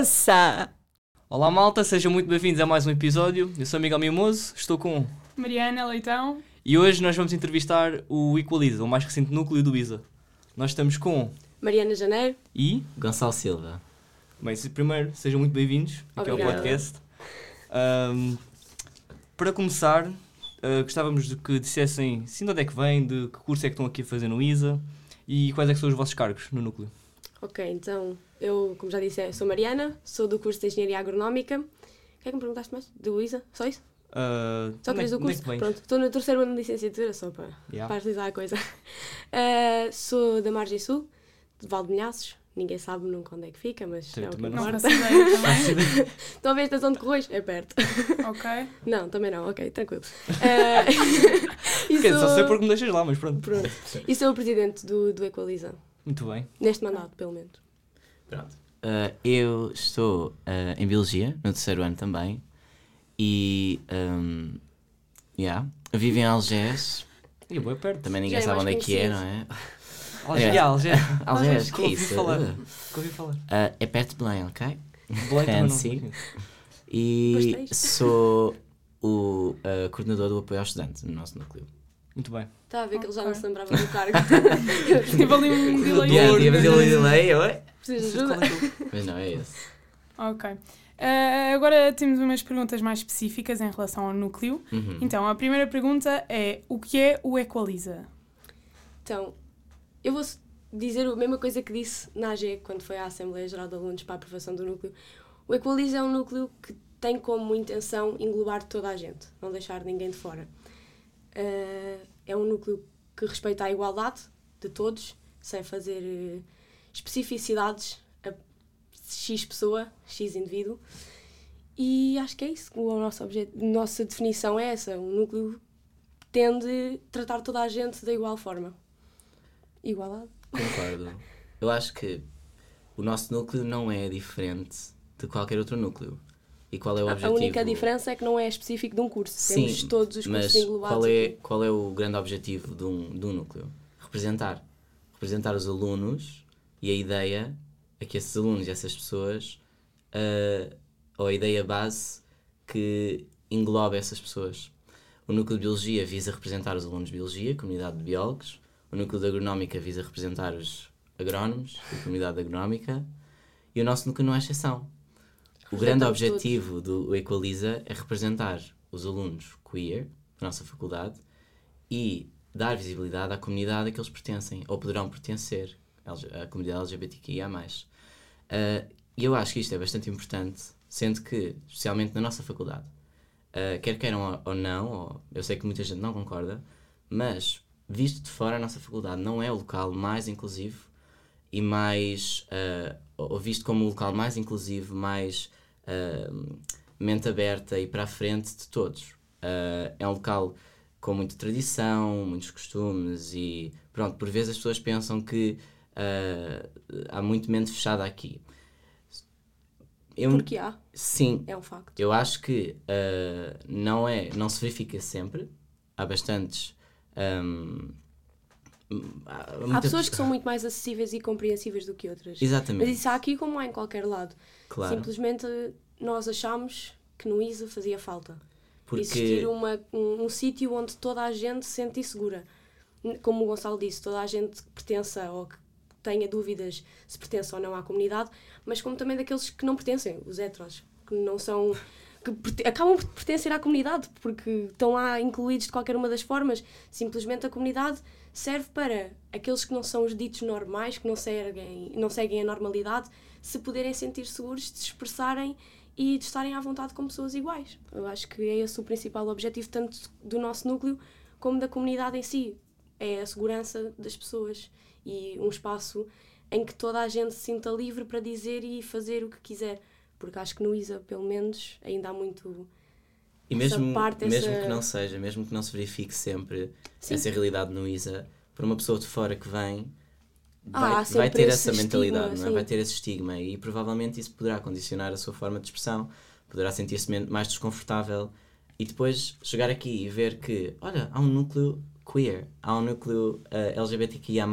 moça! Olá malta, sejam muito bem-vindos a mais um episódio. Eu sou Miguel Mimoso, estou com. Mariana Leitão. E hoje nós vamos entrevistar o Equaliza, o mais recente núcleo do ISA. Nós estamos com. Mariana Janeiro. E. Gonçalo Silva. Bem, primeiro, sejam muito bem-vindos aqui ao podcast. Ahm, para começar, ah, gostávamos de que dissessem sim, de onde é que vêm, de que curso é que estão aqui a fazer no ISA e quais é que são os vossos cargos no núcleo. Ok, então eu, como já disse, sou Mariana, sou do curso de Engenharia Agronómica. O que é que me perguntaste mais? Do ISA? Só isso? Ah, Só onde é querias que- o curso? Pronto, estou no terceiro ano de licenciatura, só para, Yeah. para agilizar a coisa. Ah, sou da Margem Sul, de Valdemelhaços. Ninguém sabe nunca onde é que fica, mas Sim, é o que Não importa. faço ideia também. Estão a ver a estação de Correios? É perto. ok. Não, também não, ok, tranquilo. Ah, e Quer dizer, só sou- sei porque me deixas lá, mas pronto. Pronto. E sou o presidente do, do Equaliza, Muito bem. neste mandato, pelo menos. Pronto. Uh, eu estou uh, em Biologia, no terceiro ano também. E. Um, yeah, vivo em Algés. E eu vou perto. Também ninguém Já é sabe onde é que é, não é? Algés, É. yeah, Algés. Algés, que é isso? falar. Que ouvi falar. uh, é perto de Belém, ok? Belém também não Fancy. E Pastéis. sou o uh, coordenador do apoio ao estudante no nosso núcleo. Muito bem. Está a ver que ele já não se lembrava do cargo. Tive ali um delay. Yeah, tive ali um delay, oi? Precisas de ajuda? Mas não é esse. Ok. Ah, agora temos umas perguntas mais específicas em relação ao núcleo. Uhum. Então, a primeira pergunta é: o que é o Equaliza? Então, eu vou dizer a mesma coisa que disse na AG quando foi à Assembleia Geral de Alunos para a aprovação do núcleo. O Equalize é um núcleo que tem como intenção englobar toda a gente, não deixar ninguém de fora. Eh, é um núcleo que respeita a igualdade de todos, sem fazer eh, especificidades a X pessoa, X indivíduo. E acho que é isso. O nosso nossa definição é essa. Um núcleo tende a tratar toda a gente da igual forma. Igualdade. Concordo. Eu acho que o nosso núcleo não é diferente de qualquer outro núcleo. E qual é o A- objetivo? A única diferença é que não é específico de um curso. Sim, Temos todos os mas cursos englobados. qual é, aqui. qual é o grande objetivo de um, de um núcleo? Representar. Representar os alunos e a ideia é que esses alunos e essas pessoas, ah, ou a ideia base que engloba essas pessoas. O núcleo de Biologia visa representar os alunos de Biologia, comunidade de biólogos. O núcleo de Agronómica visa representar os agrónomos, a comunidade agronómica. E o nosso núcleo não é exceção. O grande Representamos todos. objetivo do Equaliza é representar os alunos queer da nossa faculdade e dar visibilidade à comunidade a que eles pertencem ou poderão pertencer, a comunidade LGBTQIA. Ah, E eu acho que isto é bastante importante, sendo que, especialmente na nossa faculdade, ah, quer queiram ou não, ou eu sei que muita gente não concorda, mas visto de fora, a nossa faculdade não é o local mais inclusivo e mais. ah, ou visto como o local mais inclusivo, mais mente aberta e para a frente de todos. Ah, é um local com muita tradição, muitos costumes e pronto, por vezes as pessoas pensam que ah, há muito mente fechada aqui. Eu, Porque há, sim, é um facto. eu acho que ah, não é, não se verifica sempre. Há bastantes. ahm, há Há muita- pessoas que são muito mais acessíveis e compreensíveis do que outras. Mas Exatamente. isso há aqui como há em qualquer lado. Claro. Simplesmente nós achamos que no ISA fazia falta. Porque Existir uma, um, um sítio onde toda a gente se sente segura. Como o Gonçalo disse, toda a gente que pertença ou que tenha dúvidas se pertence ou não à comunidade, mas como também daqueles que não pertencem, os heteros, que não são. Que acabam por pertencer à comunidade, porque estão lá incluídos de qualquer uma das formas. Simplesmente a comunidade serve para aqueles que não são os ditos normais, que não seguem, não seguem a normalidade, se poderem sentir seguros de se expressarem e de estarem à vontade com pessoas iguais. Eu acho que é esse o principal objetivo, tanto do nosso núcleo como da comunidade em si. É a segurança das pessoas e um espaço em que toda a gente se sinta livre para dizer e fazer o que quiser. Porque acho que no ISA, pelo menos, ainda há muito. E essa mesmo, parte, mesmo essa- que não seja, mesmo que não se verifique sempre Sim. essa realidade no ISA, para uma pessoa de fora que vem, Ah, vai, há vai ter essa mentalidade, estigma, é? vai ter esse estigma e provavelmente isso poderá condicionar a sua forma de expressão, poderá sentir-se mais desconfortável e depois chegar aqui e ver que, olha, há um núcleo queer, há um núcleo uh, LGBTQIA+.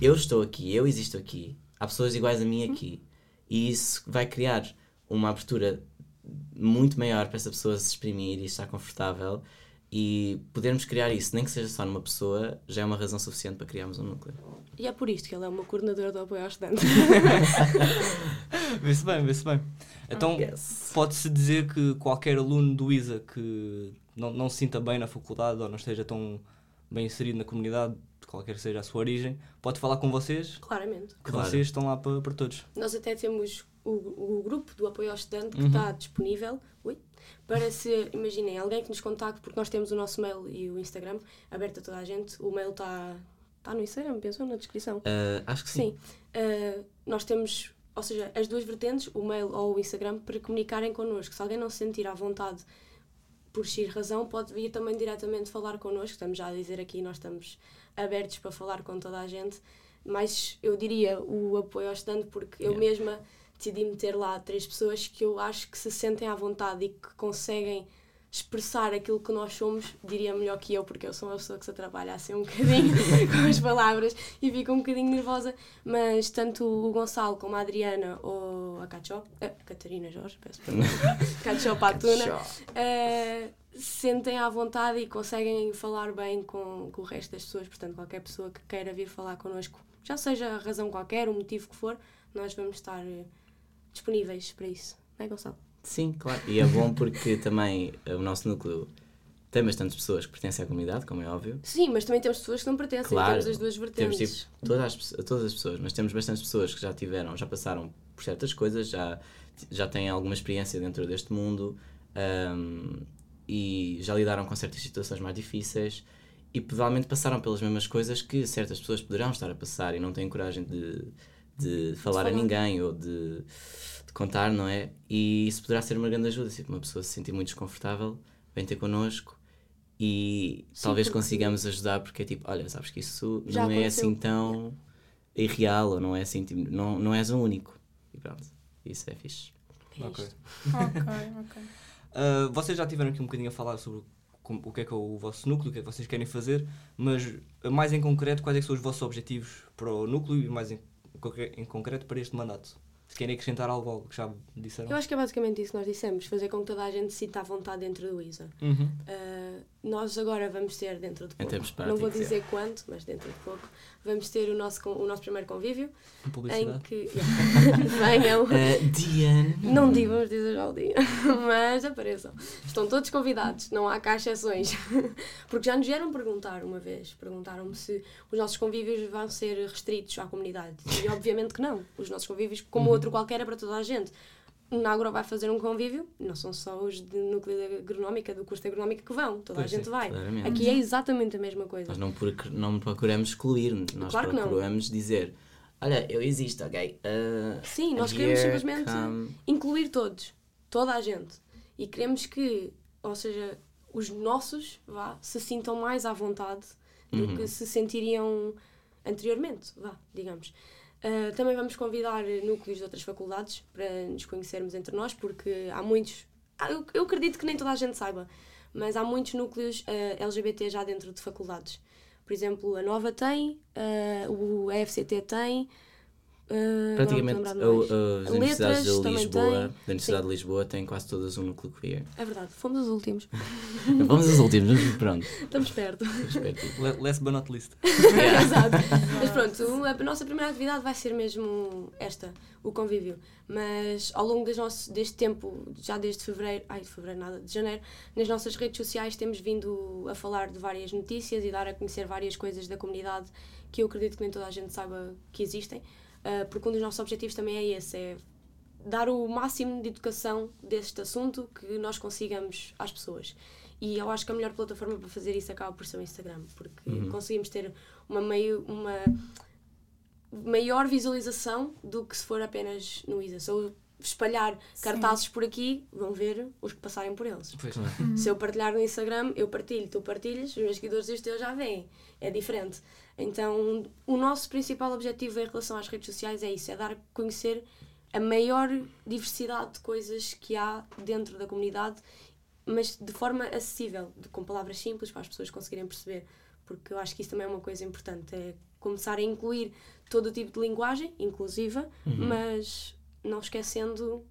Eu estou aqui, eu existo aqui, há pessoas iguais a mim aqui E isso vai criar uma abertura muito maior para essa pessoa se exprimir e estar confortável. E podermos criar isso, nem que seja só numa pessoa, já é uma razão suficiente para criarmos um núcleo. E é por isto que ele é uma coordenadora do apoio ao estudante. Vê-se bem, vê-se bem. Então, pode-se dizer que qualquer aluno do ISA que não, não se sinta bem na faculdade ou não esteja tão bem inserido na comunidade, qualquer seja a sua origem, pode falar com vocês, Claramente. que Claro. vocês estão lá para, para todos. Nós até temos o, o grupo do apoio ao estudante que Uhum. está disponível ui, para se, imaginem, alguém que nos contacte, porque nós temos o nosso mail e o Instagram aberto a toda a gente. O mail está está no Instagram, pensou na descrição. Ah, acho que sim. Sim. Uh, nós temos, ou seja, as duas vertentes, o mail ou o Instagram, para comunicarem connosco. Se alguém não se sentir à vontade por X razão, pode vir também diretamente falar connosco. Estamos já a dizer aqui, nós estamos abertos para falar com toda a gente. Mas eu diria o apoio ao estudante, porque eu Yeah. mesma decidi meter lá três pessoas que eu acho que se sentem à vontade e que conseguem expressar aquilo que nós somos, diria melhor que eu, porque eu sou uma pessoa que se atrapalha assim um bocadinho com as palavras e fica um bocadinho nervosa, mas tanto o Gonçalo como a Adriana ou a Cachó, a Catarina Jorge, peço perdão, Cachó Patuna, eh, sentem à vontade e conseguem falar bem com, com o resto das pessoas, portanto qualquer pessoa que queira vir falar connosco, já seja a razão qualquer, o motivo que for, nós vamos estar eh, disponíveis para isso, não é Gonçalo? Sim, claro. E é bom porque também eh, o nosso núcleo tem bastantes pessoas que pertencem à comunidade, como é óbvio. Sim, mas também temos pessoas que não pertencem, Claro, temos as duas Temos vertentes. tipo todas as, todas as pessoas, mas temos bastantes pessoas que já tiveram, já passaram por certas coisas, já, já têm alguma experiência dentro deste mundo ahm, e já lidaram com certas situações mais difíceis e provavelmente passaram pelas mesmas coisas que certas pessoas poderão estar a passar e não têm coragem de, de falar a ninguém ou de, de contar, não é? E isso poderá ser uma grande ajuda, se uma pessoa se sentir muito desconfortável, vem ter connosco e Sim, talvez porque- consigamos ajudar porque é tipo, olha, sabes que isso Já não é aconteceu. assim tão irreal ou não é assim, tipo, não, não és o único. E pronto, isso é fixe. É Ok. Ok, ok. Ah, vocês já tiveram aqui um bocadinho a falar sobre como- o que é que é o vosso núcleo, o que é que vocês querem fazer, mas ah, mais em concreto, quais é que são os vossos objetivos para o núcleo e mais em, em concreto para este mandato? Se querem acrescentar algo ao que já disseram? Eu acho que é basicamente isso que nós dissemos, fazer com que toda a gente se sinta à vontade dentro do ISA. Uhum. Uh, nós agora vamos ter dentro de pouco, não vou práticos, dizer quanto, mas dentro de pouco, vamos ter o nosso, o nosso primeiro convívio em Publicidade. que venham. Uh, Diane. Não digo, vamos dizer já o dia, mas apareçam. Estão todos convidados, não há cá exceções. Porque já nos vieram perguntar uma vez, perguntaram-me se os nossos convívios vão ser restritos à comunidade. E obviamente que não. Os nossos convívios, como outro qualquer, é para toda a gente. Na Agro vai fazer um convívio, não são só os de núcleo de agronómica, do curso de agronómica que vão, toda Pois a gente sim, vai. claramente. Aqui é exatamente a mesma coisa. Nós não, proc- não procuramos excluir, nós Claro procuramos dizer: Olha, eu existo, ok? Uh, Sim, nós queremos simplesmente come." incluir todos, toda a gente. E queremos que, ou seja, os nossos vá, se sintam mais à vontade do Uhum. que se sentiriam anteriormente, vá, digamos. Ah, também vamos convidar núcleos de outras faculdades para nos conhecermos entre nós, porque há muitos. ah, eu, eu acredito que nem toda a gente saiba, mas há muitos núcleos ah, LGBT já dentro de faculdades. Por exemplo, a Nova tem, ah, o EFCT tem. Ah, Praticamente lembro mais. as universidades de Lisboa, da Universidade de Lisboa, têm quase todas um núcleo queer. É verdade, fomos os últimos. Vamos aos últimos, mas pronto. Estamos perto. Espero. Le- Last but not least. Exato. Mas pronto, a nossa primeira atividade vai ser mesmo esta, o convívio. Mas ao longo das nossas, deste tempo, já desde fevereiro, ai, de fevereiro nada, de janeiro, nas nossas redes sociais temos vindo a falar de várias notícias e dar a conhecer várias coisas da comunidade que eu acredito que nem toda a gente saiba que existem. Ah, porque um dos nossos objetivos também é esse, é dar o máximo de educação deste assunto que nós consigamos às pessoas. E eu acho que a melhor plataforma para fazer isso acaba por ser o Instagram, porque Uhum. conseguimos ter uma, meio, uma maior visualização do que se for apenas no ISA. Se espalhar cartazes por aqui, vão ver os que passarem por eles. Pois. Se eu partilhar no Instagram, eu partilho, tu partilhas, os meus seguidores e os teus já veem. É diferente. Então, o nosso principal objetivo em relação às redes sociais é isso: é dar a conhecer a maior diversidade de coisas que há dentro da comunidade, mas de forma acessível, de- com palavras simples para as pessoas conseguirem perceber. Porque eu acho que isso também é uma coisa importante: é começar a incluir todo o tipo de linguagem inclusiva, mas não esquecendo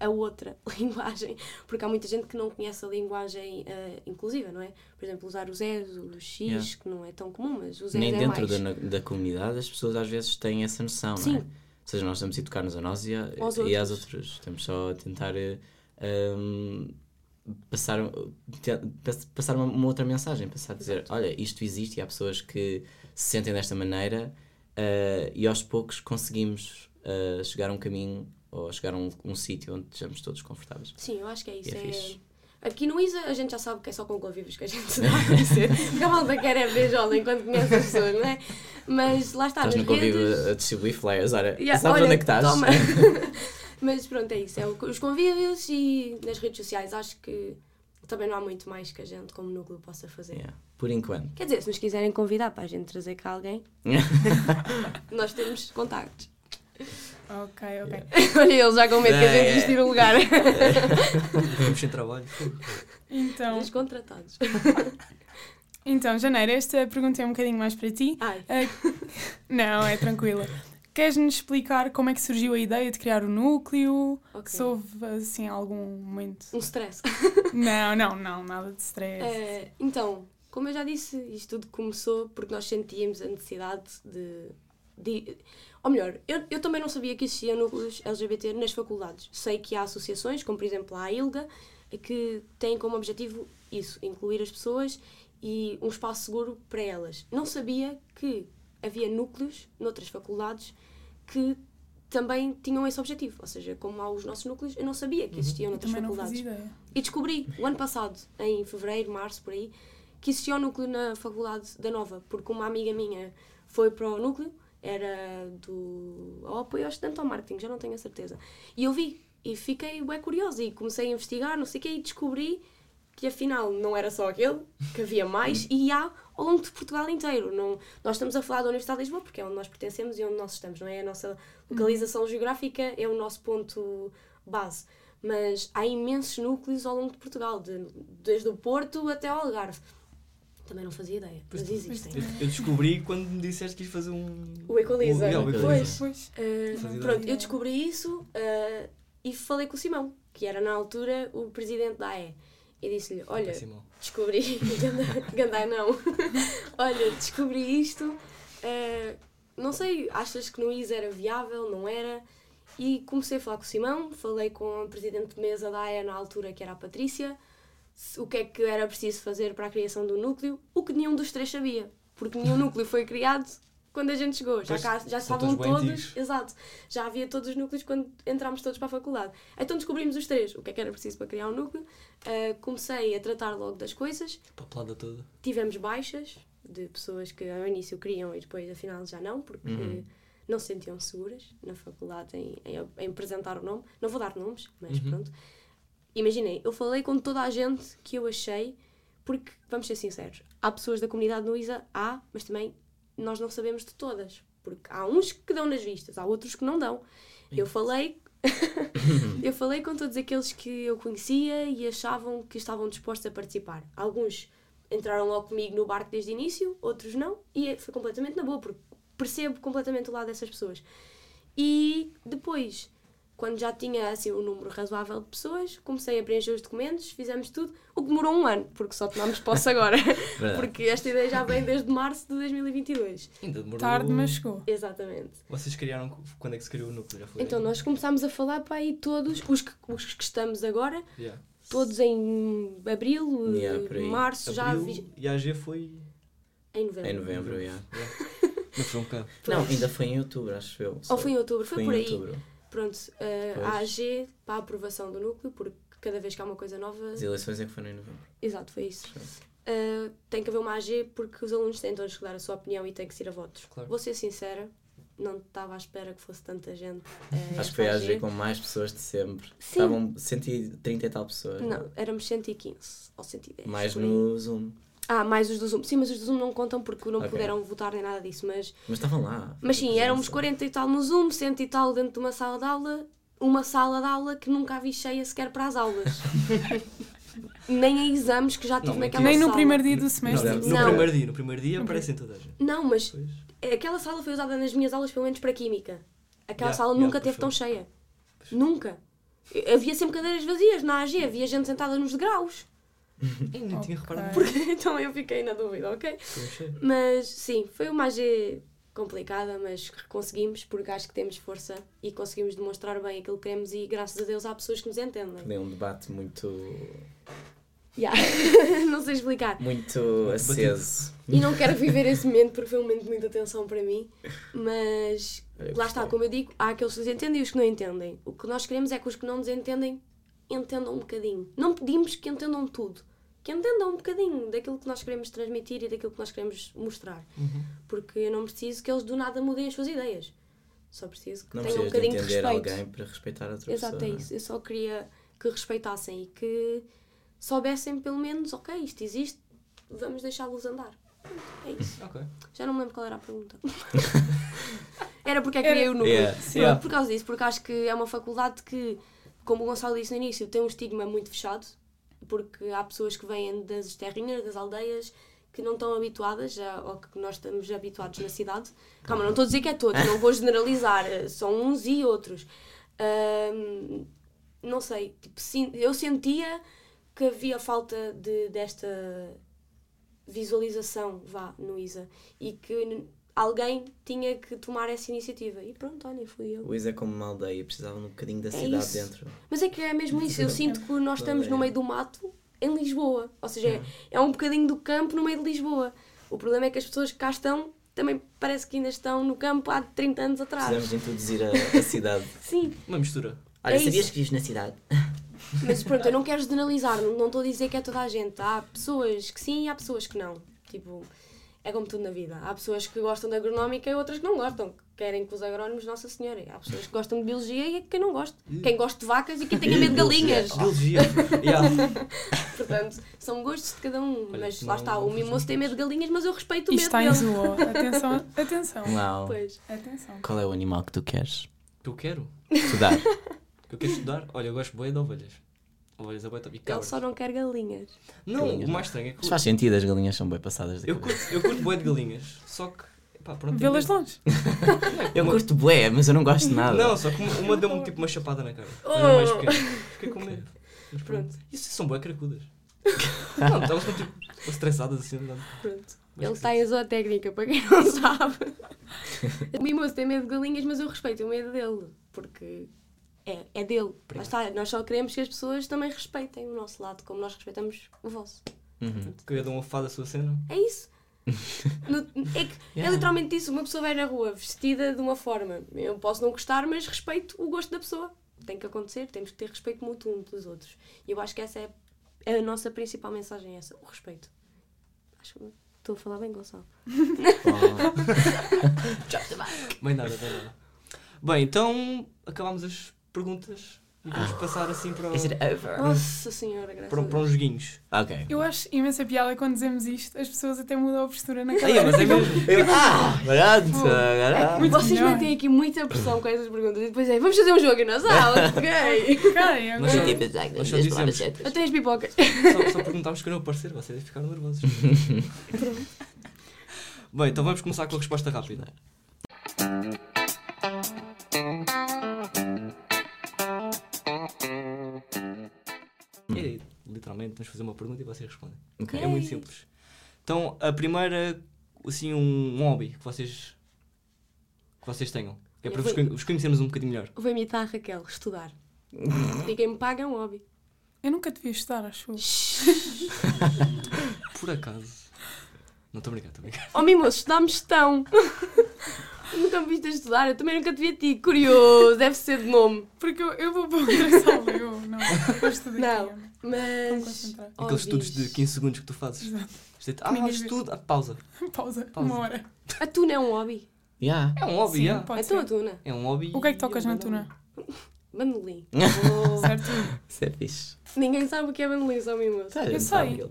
a outra linguagem, porque há muita gente que não conhece a linguagem uh, inclusiva, não é? Por exemplo, usar o Z, o X, Yeah. que não é tão comum, mas o Z Nem é dentro da, da comunidade as pessoas às vezes têm essa noção, Sim. não é? Ou seja, nós estamos a educar-nos a nós e, a, e às outras. Estamos só a tentar eh, um, passar, te- pass- passar uma, uma outra mensagem, passar a dizer, olha, isto existe e há pessoas que se sentem desta maneira eh, e aos poucos conseguims eh, chegar a um caminho ou chegar a um, um sítio onde estejamos todos confortáveis. Sim, eu acho que é isso. É é-. Aqui no ISA a gente já sabe que é só com convívios que a gente se dá a conhecer. Porque a malta quer é ver jovem enquanto conhece as pessoas, não é? Mas lá está, Estás no convívio redes... a distribuir flyers, olha, Yeah, sabes olha, onde é que estás? toma. Mas pronto, é isso. É os convívios e nas redes sociais. Acho que também não há muito mais que a gente, como núcleo, possa fazer. Yeah, Por enquanto. Quer dizer, se nos quiserem convidar para a gente trazer cá alguém, nós temos contactos. Ok, ok. Olha, ele já com medo que a É, gente é. desistir o lugar. Ficamos sem trabalho. Então, Os contratados. então, Janeiro, esta pergunta é um bocadinho mais para ti. Ai, Ah, não, é tranquila. Queres-nos explicar como é que surgiu a ideia de criar o núcleo? ok. Se houve, assim, algum momento... Um stress. Não, não, não, nada de stress. Eh, então, como eu já disse, isto tudo começou porque nós sentíamos a necessidade de. de ou melhor, eu, eu também não sabia que existiam núcleos LGBT nas faculdades. Sei que há associações, como por exemplo a ILGA, que têm como objetivo isso, incluir as pessoas e um espaço seguro para elas. Não sabia que havia núcleos noutras faculdades que também tinham esse objetivo. Ou seja, como há os nossos núcleos, eu não sabia que existiam Eu noutras faculdades. E descobri, o ano passado, em fevereiro, março, por aí, que existia um núcleo na Faculdade da Nova, porque uma amiga minha foi para o núcleo, era do ao apoio ao estudante ao marketing, já não tenho a certeza. E eu vi, e fiquei bem curiosa, e comecei a investigar, não sei o que, e descobri que afinal não era só aquele, que havia mais, e há ao longo de Portugal inteiro. Não, nós estamos a falar da Universidade de Lisboa, porque é onde nós pertencemos e onde nós estamos, não é? A nossa localização geográfica é o nosso ponto base. Mas há imensos núcleos ao longo de Portugal, de- desde o Porto até ao Algarve. Também não fazia ideia, Pois mas existem. Eu, eu descobri quando me disseste que ias fazer um. O Equalizer. O- yeah, o Pois. Equalizer. Pois. Uh, pronto, ideia. eu descobri isso uh, e falei com o Simão, que era na altura o presidente da AE. E disse-lhe: Olha, descobri. Ganda- Gandai não. Olha, descobri isto. uh, não sei, achas que no ISA era viável? Não era? E comecei a falar com o Simão, falei com a presidente de mesa da AE na altura, que era a Patrícia, o que é que era preciso fazer para a criação do núcleo, o que nenhum dos três sabia, porque nenhum núcleo foi criado quando a gente chegou. Já, cá, já estavam todos exato, já havia todos os núcleos quando entrámos todos para a faculdade. Então descobrimos os três, o que é que era preciso para criar um núcleo. Uh, comecei a tratar logo das coisas, Papelada toda. tivemos baixas de pessoas que ao início queriam e depois afinal já não, porque Uhum. não se sentiam seguras na faculdade em, em, em apresentar o nome. Não vou dar nomes, mas Uhum. pronto. Imaginem, eu falei com toda a gente que eu achei, porque, vamos ser sinceros, há pessoas da comunidade no ISA, há, mas também nós não sabemos de todas. Porque há uns que dão nas vistas, há outros que não dão. Eu falei eu falei com todos aqueles que eu conhecia e achavam que estavam dispostos a participar. Alguns entraram logo comigo no barco desde o início, outros não, e foi completamente na boa, porque percebo completamente o lado dessas pessoas. E depois, quando já tinha assim um número razoável de pessoas, comecei a preencher os documentos, fizemos tudo, o que demorou um ano, porque só tomámos posse agora. Porque esta ideia já vem desde março de 2022. Ainda demorou. Tarde, mas chegou. Exatamente. Vocês criaram. Quando é que se criou o núcleo? Já foi? Então nós começámos a falar para aí todos, os que, os que estamos agora, Yeah. todos em abril, Yeah, eh, aí. março, já Abril, vi- E a AG foi. em novembro. Em novembro, yeah. Não foi um bocado. Não, ainda foi em outubro, acho eu. Ou foi em outubro, foi, Foi por em aí. outubro. Pronto, Pois. a AG para a aprovação do núcleo, porque cada vez que há uma coisa nova. As eleições é que foram em novembro. Exato, foi isso. Eh, tem que haver uma AG porque os alunos têm todos que dar a sua opinião e têm que ir a votos. Claro. Vou ser sincera, não estava à espera que fosse tanta gente. eh, Acho que foi a AG com mais pessoas de sempre. Sim. Estavam 130 e tal pessoas. Não, éramos 115 ou 110. Mais no Zoom. Ah, mais os do Zoom. Sim, mas os do Zoom não contam porque não Ok. puderam votar nem nada disso. Mas, Mas estavam lá. mas sim, éramos 40 e tal no Zoom, 100 e tal dentro de uma sala de aula. Uma sala de aula que nunca a vi cheia sequer para as aulas. nem a exames que já tive Não, naquela Nem no sala. primeiro dia do Não, semestre. no Não. primeiro dia. No primeiro dia aparecem toda a gente. Não, mas Pois. aquela sala foi usada nas minhas aulas, pelo menos para Química. Aquela Yeah, sala yeah, nunca teve foi. tão cheia. Nunca. Havia sempre cadeiras vazias na AG, havia gente sentada nos degraus. Eu nem tinha Ok. reparado. então eu fiquei na dúvida, ok? Mas sim, foi uma AG complicada, mas conseguimos, porque acho que temos força e conseguimos demonstrar bem aquilo que queremos e graças a Deus há pessoas que nos entendem. Foi um debate muito, Yeah. não sei explicar. muito aceso. E não quero viver esse momento porque foi um momento de muita tensão para mim. Mas Eu lá está, como eu digo, há aqueles que nos entendem e os que não entendem. O que nós queremos é que os que não nos entendem entendam um bocadinho. Não pedimos que entendam tudo. Que entendam um bocadinho daquilo que nós queremos transmitir e daquilo que nós queremos mostrar. Uhum. Porque eu não preciso que eles do nada mudem as suas ideias. Só preciso que Não tenham um de bocadinho de entender respeito. alguém para respeitar outra Exato, é pessoa. não isso. Eu só queria que respeitassem e que soubessem pelo menos, ok, isto existe, vamos deixá-los andar. É isso. Ok. Já não me lembro qual era a pergunta. era porque é que criei o núcleo. Yeah. Yeah. Por causa disso, porque acho que é uma faculdade que, como o Gonçalo disse no início, tem um estigma muito fechado, porque há pessoas que vêm das terrinhas, das aldeias, que não estão habituadas a- ao que nós estamos habituados na cidade. Calma, não estou a dizer que é todos, não vou generalizar, são uns e outros. Não sei, tipo, eu sentia que havia falta de, desta visualização, vá, no ISA, e que alguém tinha que tomar essa iniciativa. E pronto, olha, fui eu. O Isa é como uma aldeia, precisava um bocadinho da É cidade isso. dentro. Mas é que é mesmo isso, eu sinto que nós estamos no meio do mato em Lisboa. Ou seja, é, é um bocadinho do campo no meio de Lisboa. O problema é que as pessoas que cá estão também parece que ainda estão no campo há 30 anos atrás. Precisamos de introduzir a, a cidade. Sim, Uma mistura. Olha, É sabias isso. que vives na cidade? mas pronto, eu não quero generalizar, não não estou a dizer que é toda a gente. Há pessoas que sim e há pessoas que não. Tipo, é como tudo na vida. Há pessoas que gostam de agronómica e outras que não gostam. que Querem que os agrónomos, Nossa Senhora. Há pessoas que gostam de biologia e quem não gosta. Quem gosta de vacas e quem tenha medo de galinhas. Biologia. Portanto, são gostos de cada um. Olha, mas não- lá está, o não mimoso tem medo de galinhas, mas eu respeito o Isto medo está em dele. zoo. Atenção, atenção. Uau. Pois. Atenção. Qual é o animal que tu queres Que eu quero. estudar? Que eu quero estudar. Olha, eu gosto bem de ovelhas. Ovelhas é. E Ele cabras. só não quer galinhas. Não, Galinhas o não. mais estranho é que Mas faz sentido, as galinhas são bem passadas da eu cabeça. curto, eu curto bué de galinhas. Só que. Pá, pronto. Vê-las medo. longe. Eu curto bué, mas eu não gosto de nada. Não, só que uma, uma deu-me tipo uma chapada na cara. Mas era mais Oh. pequena. Fiquei com medo. Mas pronto. Pronto. Isso são bué cracudas. não, elas estão tipo estressadas assim. andando. Pronto. Mas Ele está em zootécnica, para quem não sabe. O mimoso tem medo de galinhas, mas eu respeito o medo dele. Porque é, é dele. Lá está, nós só queremos que as pessoas também respeitem o nosso lado, como nós respeitamos o vosso. Uhum. Dar uma fada à sua cena. É isso. No- é, que é Yeah. literalmente isso. Uma pessoa vai na rua vestida de uma forma. Eu posso não gostar, mas respeito o gosto da pessoa. Tem que acontecer, temos que ter respeito mútuo uns dos outros. E eu acho que essa é, é a nossa principal mensagem, é essa, o respeito. Acho que estou a falar bem, Gonçalo. Bem nada, bem nada. Bem, então acabámos as perguntas e vamos passar assim para, Is it over? Nossa Senhora, graças para, a para uns joguinhos. Ok. Eu acho imensa piada quando dizemos isto, as pessoas até mudam a postura na cadeira. mas é mesmo. Eu- ah, barato, muito Vocês melhor. metem aqui muita pressão com essas perguntas e depois é, vamos fazer um jogo e nós, ah, ok. Ok, Nós só, agora. nós só dizemos, Até as pipocas. só, só perguntámos que não aparecer, vocês ficaram nervosos. Bem, então vamos começar com a resposta rápida. Literalmente, vamos fazer uma pergunta e vocês respondem. Ok. É muito simples. Então, a primeira, assim, um, um hobby que vocês, que vocês tenham. Que é para vos, con- vos conhecermos um bocadinho melhor. Vou imitar a Raquel, estudar. Quem me paga é um hobby. Eu nunca devia estudar, acho. Por acaso. Não estou a brincar, estou a brincar. Oh, mimoso, estudámos gestão. nunca me viste a estudar, eu também nunca te vi a ti. Curioso, deve ser de nome. Porque eu, eu vou para outra sala, eu não. Eu Não. Mas. concentrar. Aqueles estudos de hobbies. 15 segundos que tu fazes. Exato. Isto é, ah, Ninguém vê. estudo. Ah, pausa. Pausa, Pausa. uma hora. A tuna é um hobby. Yeah. É um hobby, Sim, pode então a ser. tuna. É um hobby. O que é que tocas eu na tuna? Bandolim. Oh, Certo? Isso é fixe. Ninguém sabe o que é bandolim, só mimoso. Tá, Eu gente sei. ele.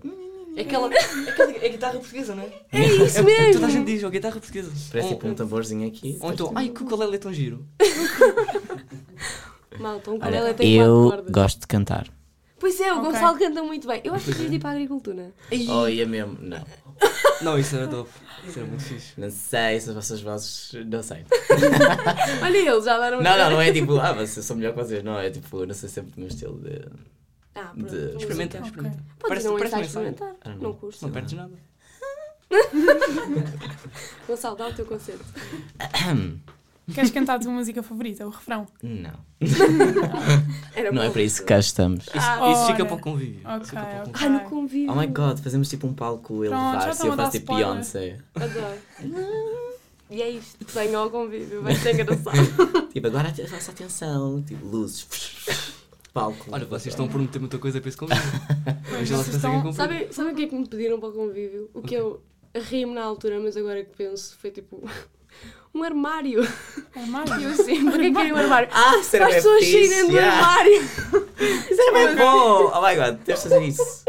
É aquela. É aquela é a guitarra portuguesa, não é? É isso É, mesmo! toda a gente diz, ó, guitarra portuguesa. Parece Ou- tipo um tamborzinho aqui. Ou então, ai, que ukulele é tão giro. Malta, um ukulele tem quatro eu cordas. gosto de cantar. Pois é, o Ok. Gonçalo canta muito bem. Eu acho que Pois é. devia ir para a agricultura. Oh, ia mesmo. Não. Não, isso era top. Isso era muito fixe. Não sei se as vossas vozes. Não sei. Olha, eles já deram Não, não, não é tipo, ah, mas eu sou melhor que vocês. Não, é tipo, não sei sempre do meu estilo de. Ah, de-. Experimenta, experimenta. Pode Parece- um parece experimentar. Ah, não. Não custa. Não perdes nada. Gonçalo, dá o teu concerto. Queres cantar a tua música favorita, o refrão? Não. Era Não é para isso que cá estamos. Isso, Ah, isso fica ora. para o convívio. Ok, fica para o ok. convívio. Ai, no convívio. Oh my god, fazemos tipo um palco já elevar-se e estão a eu dar faço tipo spoiler. Beyoncé. Adoro. E é isto. Venham ao convívio. Vai ser engraçado. Tipo, agora a vossa atenção, tipo, luzes. Palco. Olha, vocês estão a prometer muita coisa para esse convívio. Mas elas vocês conseguem estão- cumprir. Sabem sabe o que é que me pediram para o convívio? O que eu ri-me na altura, mas agora que penso, foi tipo. Um armário. E Armário? eu assim, para que é um armário? Ah, as bem pessoas saírem fixe, do yeah. armário. Isso era bem bom! Oh my god, temos de fazer isso.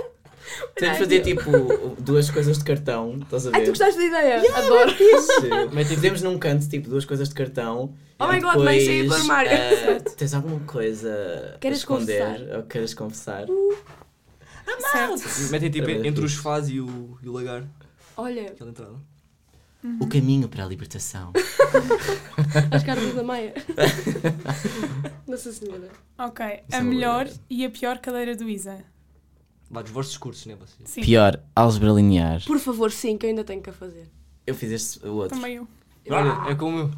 Temos de fazer tipo duas coisas de cartão, estás a ver? Ai, tu gostaste da ideia? Adoro. Mas tipo, temos num canto tipo duas coisas de cartão. Oh my God, mãe, saí do armário. eh, tens alguma coisa Queres a esconder confessar? ou queres confessar? Certo. Metem tipo entre os faz e o, e o lagar. Olha, Aquela entrada. O caminho para a libertação. as cartas da Maia. Nossa Senhora. Ok. Isso A é melhor e a pior cadeira do Isa. Vá, dos vossos cursos, né, vocês? Sim. Pior, álgebra linear. Por favor, sim, que eu ainda tenho que a fazer. Eu fiz este o outro. Também eu. Olha, é como eu.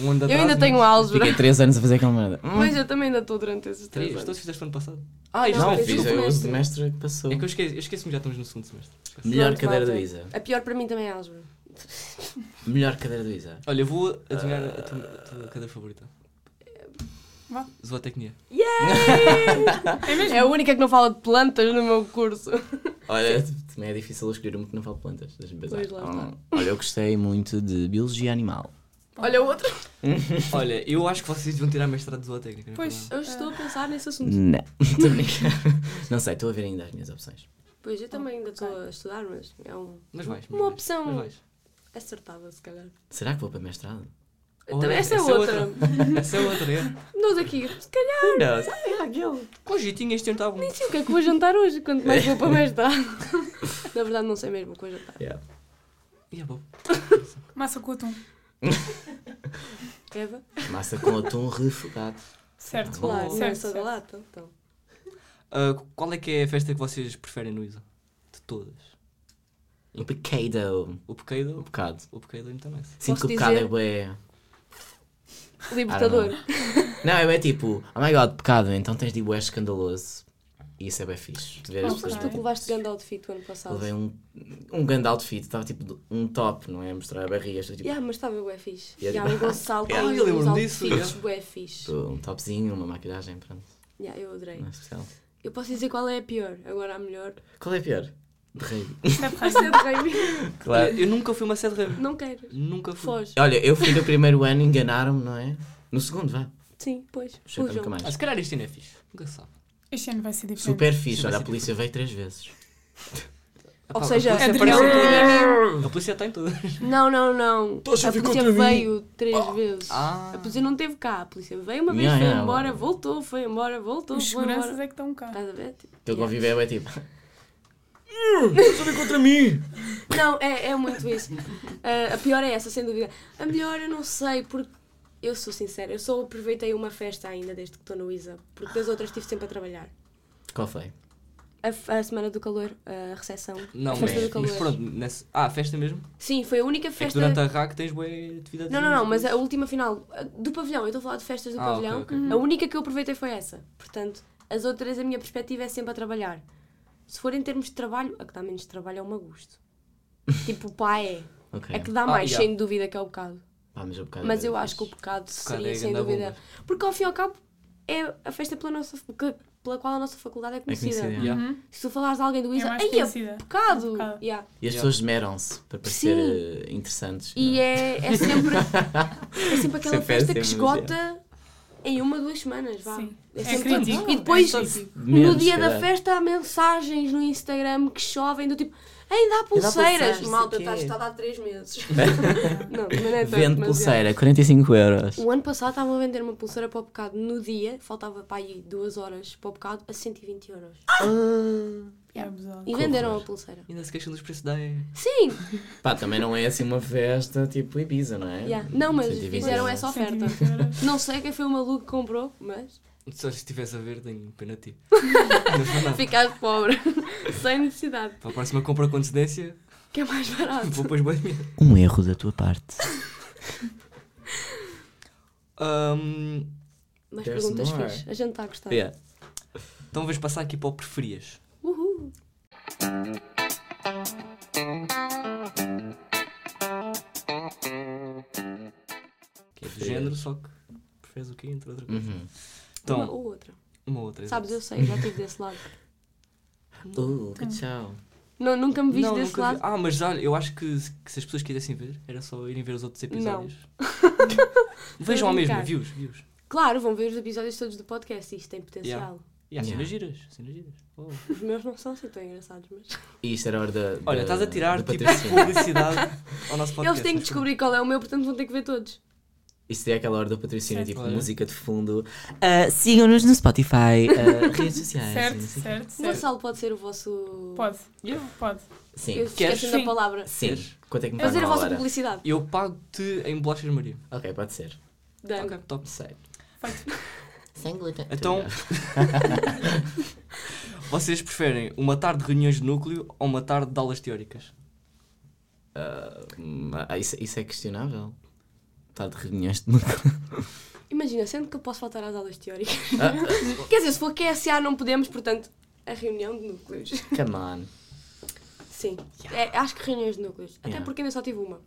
Um ano Eu ainda tenho mas- álgebra. Fiquei 3 anos a fazer aquela merda. Hum. Pois eu também ainda estou durante esses três Três? Então anos. fizeste ano passado? Ah, isto Não, Não, fiz fiz o eu o semestre. que passou. É que eu esqueço, eu esqueço-me já estamos no segundo semestre. Melhor cadeira do. Isa. A pior para mim também é a álgebra. Melhor cadeira do Isa. Olha, eu vou adivinhar a tua, a tua cadeira favorita. Vá. Zootecnia. É mesmo? É a única que não fala de plantas no meu curso. Olha, também é difícil eu escolher um que não fala de plantas. Deixa-me pensar. Pois, lá está. Hum, Olha, eu gostei muito de biologia animal. Olha outro. Olha, eu acho que vocês deviam tirar mestrado de zootecnia. é Pois. Eu estou a pensar nesse assunto. Não, estou a brincar. Não sei, estou a ver ainda as minhas opções. Pois eu também ainda estou a estudar, mas é um- Mas vais. mas uma vais, opção Mas vais. Acertada, se calhar. Será que vou para mestrado? Também, essa é essa é outra. Essa é outra, é. Nós aqui, se calhar, Não, sabe aquele. Com jeitinho este ano está bom. nem sei o que é que vou jantar hoje, quanto mais vou para mestrado. Na verdade, não sei mesmo o que vou jantar. Yeah. E é bom. Massa com atum. Eva? Massa com atum refogado. Certo. Claro, não certo, certo. lata. Então. Ah, qual é que é a festa que vocês preferem no ISA? De todas. Um pecado. O Um Pequedo? bocado. O Pequedo também. Sinto Posso que o pecado dizer? é bué. Libertador. Não, é bué tipo, oh my god, pecado, então tens de bué escandaloso. E isso é bem fixe. As Não foste pessoas. tu que levaste grande outfit o ano passado. Levei um, um grande outfit, estava tipo um top, não é? Mostrar a barriga, estou tipo Yeah, mas estava bué fixe. Yeah, Yeah, o Gonçalo tem Ah, eu uns lembro-me disso, outfits yeah. bué fixe. tô um topzinho, uma maquilhagem, pronto. Yeah, eu adorei. Não é especial. Eu posso dizer qual é a pior. Agora a melhor. Qual é a pior? De A de Raimi. Olha, eu nunca fui uma sede rave. Não queres. Nunca fui. Foge. Olha, eu fui no primeiro ano, enganaram-me, não é? No segundo, vá. Sim, pois. Chega nunca mais. Ah, se calhar este ano é fixe. Nunca sabe. Este ano vai ser diferente. Super fixe, olha, a polícia veio três vezes. Ou seja, a polícia todas. A polícia está em todas. Não, não, não. Todos A ficam polícia veio três vezes. Ah. A polícia não teve cá. A polícia veio uma vez, Yeah, foi yeah, embora, yeah. voltou, foi embora, voltou, Os seguranças embora. é que estão cá. Estás a ver? Tipo, Aquele que eu yeah. ouvi é tipo. A vir contra mim! Não, é, é muito isso. Ah, a pior é essa, sem dúvida. A melhor eu não sei, porque eu sou sincera, eu só aproveitei uma festa ainda desde que estou no ISA, porque das outras estive sempre a trabalhar. Qual foi? A, a Semana do Calor, a recepção. Não, a festa mas, do calor. mas pronto. Nesse... Ah, a festa mesmo? Sim, foi a única É festa. durante a RAC tens boa atividade. Não, não, não, mas a última final do pavilhão, eu estou a falar de festas do Ah, pavilhão, ok. a única que eu aproveitei foi essa. Portanto, as outras, a minha perspectiva é sempre a trabalhar. Se for em termos de trabalho, a que dá menos trabalho é o meu gosto. tipo, o pá é. Ok. A que dá Ah, mais, yeah. sem dúvida, que é o bocado. Pá, mas, o bocado Mas é eu acho que o pecado Bocado seria, é sem dúvida. bomba. Porque ao fim e ao cabo é a festa pela, nossa, que- pela qual a nossa faculdade é conhecida. conhecida, Yeah. Uhum. Se tu falares de alguém do É ISA, aí é conhecida. pecado! Pecado. Yeah. E as pessoas esmeram-se para parecer Sim. eh, interessantes. E não é, é sempre, é sempre aquela é festa que esgota em uma, duas semanas. Vá. Sim. É É crítico. E depois, É no dia da festa, há mensagens no Instagram que chovem do tipo Ainda há Ainda há pulseiras! pulseiras, Malta, sei está quê. estado há 3 meses. não, não é tanto, Vende mas pulseira, 45 euros. é. O ano passado estavam a vender uma pulseira para o bocado no dia, faltava para aí 2 horas para o bocado, a 120 euros. Ah, É abusado. E venderam a pulseira. Ainda se queixam dos preços da E. Sim! Pá, também não é assim uma festa tipo Ibiza, não é? yeah. Não, mas 120 fizeram euros. essa oferta. 120 euros. Não sei quem foi o maluco que comprou, mas Só se estivesse a ver, tenho pena de ti. Não foi nada. ficar pobre, sem necessidade, Para a próxima compra com antecedência, que é mais barato. vou depois bem dinheiro. Um erro da tua parte. Ahm, Mais There's perguntas more. fixe. A gente está a gostar. Yeah. então vamos passar aqui para o preferias. Uhul. Que é do género, só que preferes o quê entre outra coisa. Uhum. Uma Então, ou outra. uma outra. Sabes, eu sei, já estive desse lado. Uh, que tchau. Não, nunca me viste Não, desse lado. vi. Ah, mas olha, eu acho que, que se as pessoas quisessem ver, era só irem ver os outros episódios. Vejam ao mesmo, brincar. views, views. Claro, vão ver os episódios todos do podcast, isto tem potencial. E há cenas giras, cenas giras. Oh. Os meus não são assim tão engraçados, mas. E isto era a hora da. Olha, estás a tirar tipo publicidade ao nosso podcast. Eles têm que descobrir qual é o meu, portanto vão ter que ver todos. Isto é aquela hora do patrocínio, Certo. tipo Olha. música de fundo. Ah, Sigam-nos no Spotify, ah, redes sociais. Certo, certo, O certo. Gonçalo pode ser o vosso. Pode, Yeah. pode. Sim. Eu esqueci da palavra. Sim. Queres? Quanto é que me Fazer a vossa hora? publicidade. Eu pago-te em bolachas Maria. Ok, pode ser. Ok, top. Feito. Sem glúten. Então- Vocês preferem uma tarde de reuniões de núcleo ou uma tarde de aulas teóricas? Ah, isso, isso é questionável. Está de reuniões de núcleo. Imagina, sendo que eu posso faltar às aulas teóricas. Ah, Quer dizer, se for QSA não podemos, portanto, a reunião de núcleos. come on. Sim. É, acho que reuniões de núcleos. Até Yeah. porque ainda só tive uma.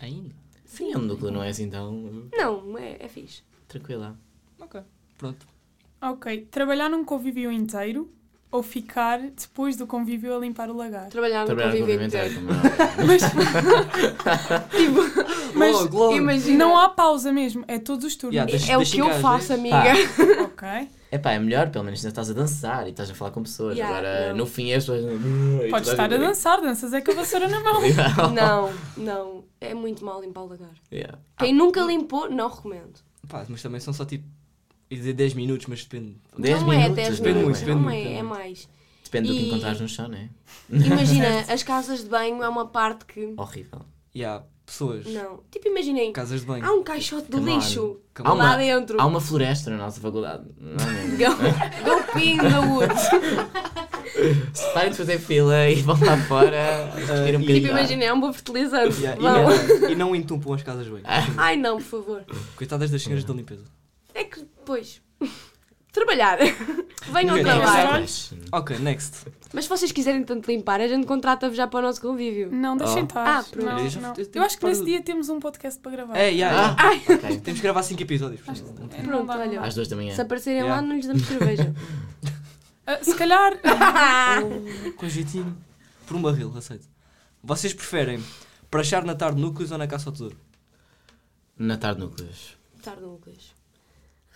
Ainda? Reunião de núcleo não é assim tão Não, é, é fixe. tranquila. Ok, pronto. Ok, trabalhar num convívio inteiro ou ficar depois do convívio a limpar o lagar? Trabalhar no convívio convívio inteiro. inteiro, é óbvio. Mas logo, logo. Imagina. não há pausa mesmo, é todos os turnos. Yeah, deixa- É o que eu faço, é? amiga. Ok. Epá, é melhor, pelo menos ainda estás a dançar e estás a falar com pessoas. Yeah, Agora, não. no fim, as pessoas. Podes estar a dançar, danças é com a vassoura na mão. Não, não. É muito mal limpar o lagar. Yeah. Quem nunca limpou, não recomendo. Pá, mas também são só tipo. ia dizer 10 minutos, mas depende. 10 não é minutos. 10 Depende minutos. muito, depende não muito, é, é é muito. mais. Depende do que E- encontrares no chão, não é? Imagina, as casas de banho é uma parte que. Horrível. E há pessoas, Não. Tipo, imaginem. casas de banho. Há um caixote de lixo Há on. lá uma, dentro. há uma floresta na nossa faculdade. Não, não. Go, in the woods. Parem de fazer fila e vão lá fora. respiram um e- tipo, imaginem, é um bom fertilizante. Yeah, e, não, e não entupam as casas de banho. Ai não, por favor. Coitadas das senhoras da limpeza. É que, pois. Trabalhar. Venham ao Ninguém trabalho. trabalha. Ok, next. Mas se vocês quiserem tanto limpar, a gente contrata-vos já para o nosso convívio. Não, deixem Oh. estar. Ah, pronto. não, não. eu acho que nesse dia temos um podcast para gravar. É, yeah, Ah, yeah. ok. Temos que gravar 5 episódios. É, não Pronto, olha. Às duas da manhã. Se aparecerem Yeah. lá, não lhes damos cerveja. Ah, se calhar. Com jeitinho. Por um barril, aceito. Vocês preferem prachar na tarde núcleos ou na caça ao tesouro? Na tarde núcleos. Tarde núcleos.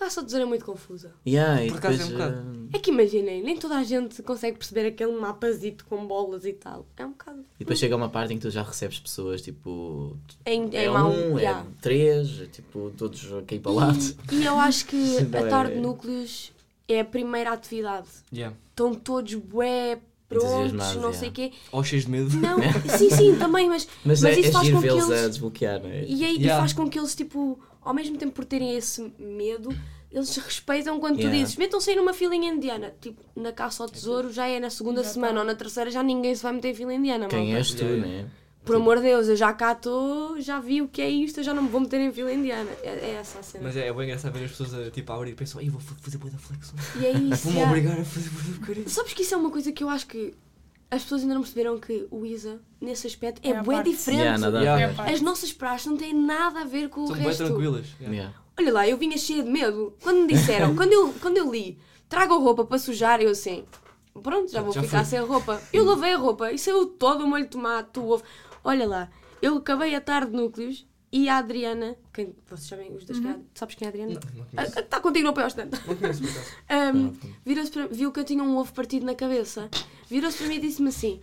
A ao tesouro é muito confusa. Yeah, e Por acaso depois, é um bocado. ah, É que imaginem, nem toda a gente consegue perceber aquele mapazito com bolas e tal. É um bocado. E depois chega uma parte em que tu já recebes pessoas, tipo... É, em- é, É mau. um, yeah. é três, é tipo, todos aqui para o lado. E, e eu acho que a é- tarde núcleos é a primeira atividade. Yeah. Estão todos bué prontos, não yeah. sei o quê. Ou cheios de medo? Não, sim, sim, também, mas, Mas, Mas é, isso é faz com que eles- a desbloquear, não é? E, aí, e Yeah. faz com que eles, tipo, ao mesmo tempo por terem esse medo, eles respeitam quando tu Yeah. dizes metam-se aí numa filinha indiana. Tipo, na caça ao tesouro já é na segunda Já semana tá. ou na terceira já ninguém se vai meter em fila indiana, Quem malta. és tu, Yeah, né? Por amor de Deus, eu já cá estou, já vi o que é isto, eu já não me vou meter em fila indiana. É, é essa a cena. Mas é, é bem engraçado ver as pessoas a, tipo, a abrir e pensam, "Ai, vou fa- fazer boa da flexão. E é isso. Vou-me yeah. obrigar a fazer boa. Sabes que isso é uma coisa que eu acho que as pessoas ainda não perceberam que o ISA, nesse aspecto, é, É a bué diferente. Yeah, nada a Yeah. É a. As nossas praxes não têm nada a ver com o São bem resto. tranquilas. Yeah. Yeah. Olha lá, eu vinha cheia de medo. Quando me disseram, quando, eu, quando eu li, traga roupa para sujar, eu assim, pronto, já vou Já ficar foi. sem roupa. Eu lavei a roupa e saiu todo o molho de tomate, o ovo. Olha lá, eu acabei a tarde de núcleos e a Adriana, quem vocês sabem, os dois, quem é, sabes quem é a Adriana? Está contigo no pé ao estante. Não conheço, por acaso. Um, virou-se para- viu que eu tinha um ovo partido na cabeça. Virou-se para mim e disse-me assim: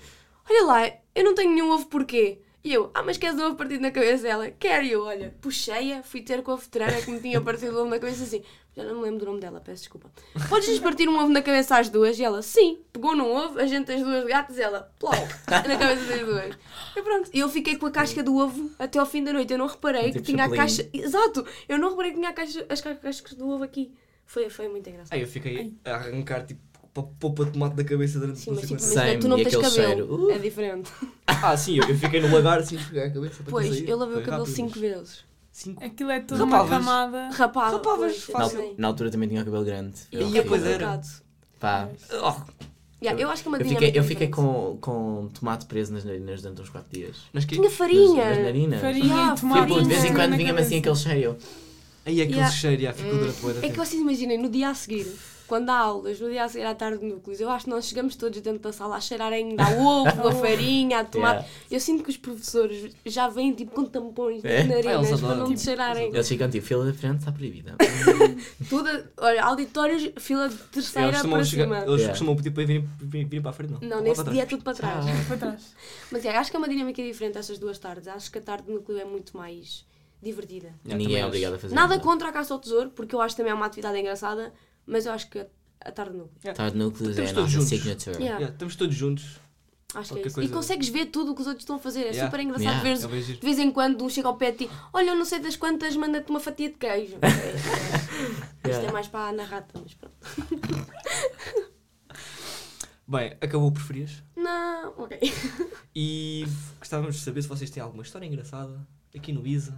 olha lá, eu não tenho nenhum ovo porquê? E eu, ah, mas queres um ovo partido na cabeça dela? Quero. Eu, olha, puxei-a, fui ter com a veterana que me tinha partido o ovo na cabeça assim. Já não me lembro do nome dela, peço desculpa. Podes-lhes partir um ovo na cabeça às duas? E ela, sim. Pegou num ovo, a gente as duas gatas, ela, plou, na cabeça das duas. E pronto. E eu fiquei com a casca do ovo até ao fim da noite. Eu não reparei Tipo que tinha a chapelinho. caixa. Exato! Eu não reparei que tinha a caixa, as ca- cascas do ovo aqui. Foi, foi muito engraçado. Aí eu fiquei a arrancar tipo a polpa de tomate da cabeça durante Sim, mas tipo, quanto imagina, Same, tu não e tens aquele cabelo. cheiro, uh. É diferente. Ah, sim, eu, eu fiquei no lagar assim, a cabeça para Pois, eu lavei o cabelo rápido, cinco mas- vezes. Cinco? Aquilo é uma Rapavas. camada. Rapava. Rapavas, eu fácil. sei. Na altura também tinha o cabelo grande. E Eu é Ia, pois fiquei- era. Pá, Oh, Yeah, eu acho que é uma eu fiquei, eu fiquei com, com tomate preso nas narinas durante uns 4 dias. mas que... Tinha farinha. Nas, nas narinas. Farinha Yeah, e tomate. Tipo, de vez em quando na vinha-me assim aquele cheio. Aí aquele Yeah. cheiro já ficou durante o É que tempo. vocês imaginem, no dia a seguir, quando há aulas, no dia a seguir à tarde de núcleos, eu acho que nós chegamos todos dentro da sala a cheirar ainda a ovo, a farinha, a tomate. Yeah. Eu sinto que os professores já vêm tipo com tampões É? nas Ah, eles narinas para não te cheirarem. Eles ficam tipo, fila da frente está proibida. Toda, olha, auditórios, fila de Eles terceira costumam, para chegar, cima. eles Yeah. costumam pedir para virem, virem, virem para a frente, não. Não, nesse para dia é trás. tudo para trás. Tchau. Para trás. Mas é, acho que é uma dinâmica diferente estas duas tardes. Acho que a tarde de núcleo é muito mais divertida. Ninguém é obrigado a fazer Nada nada. contra a caça ao tesouro, porque eu acho também é uma atividade engraçada, mas eu acho que a, tarde de núcleo. Tá de núcleos é Estamos a todos nossa juntos. signature. Yeah. Yeah, estamos todos juntos. Acho que é isso. coisa- E consegues ver tudo o que os outros estão a fazer. É Yeah. super engraçado Yeah. ver É de vez em quando um chega ao pé de ti, olha, eu não sei das quantas, manda-te uma fatia de queijo. Isto é Yeah. mais para a narrata, mas pronto. Bem, acabou o preferias. Não, ok. E gostávamos de saber se vocês têm alguma história engraçada aqui no Isa.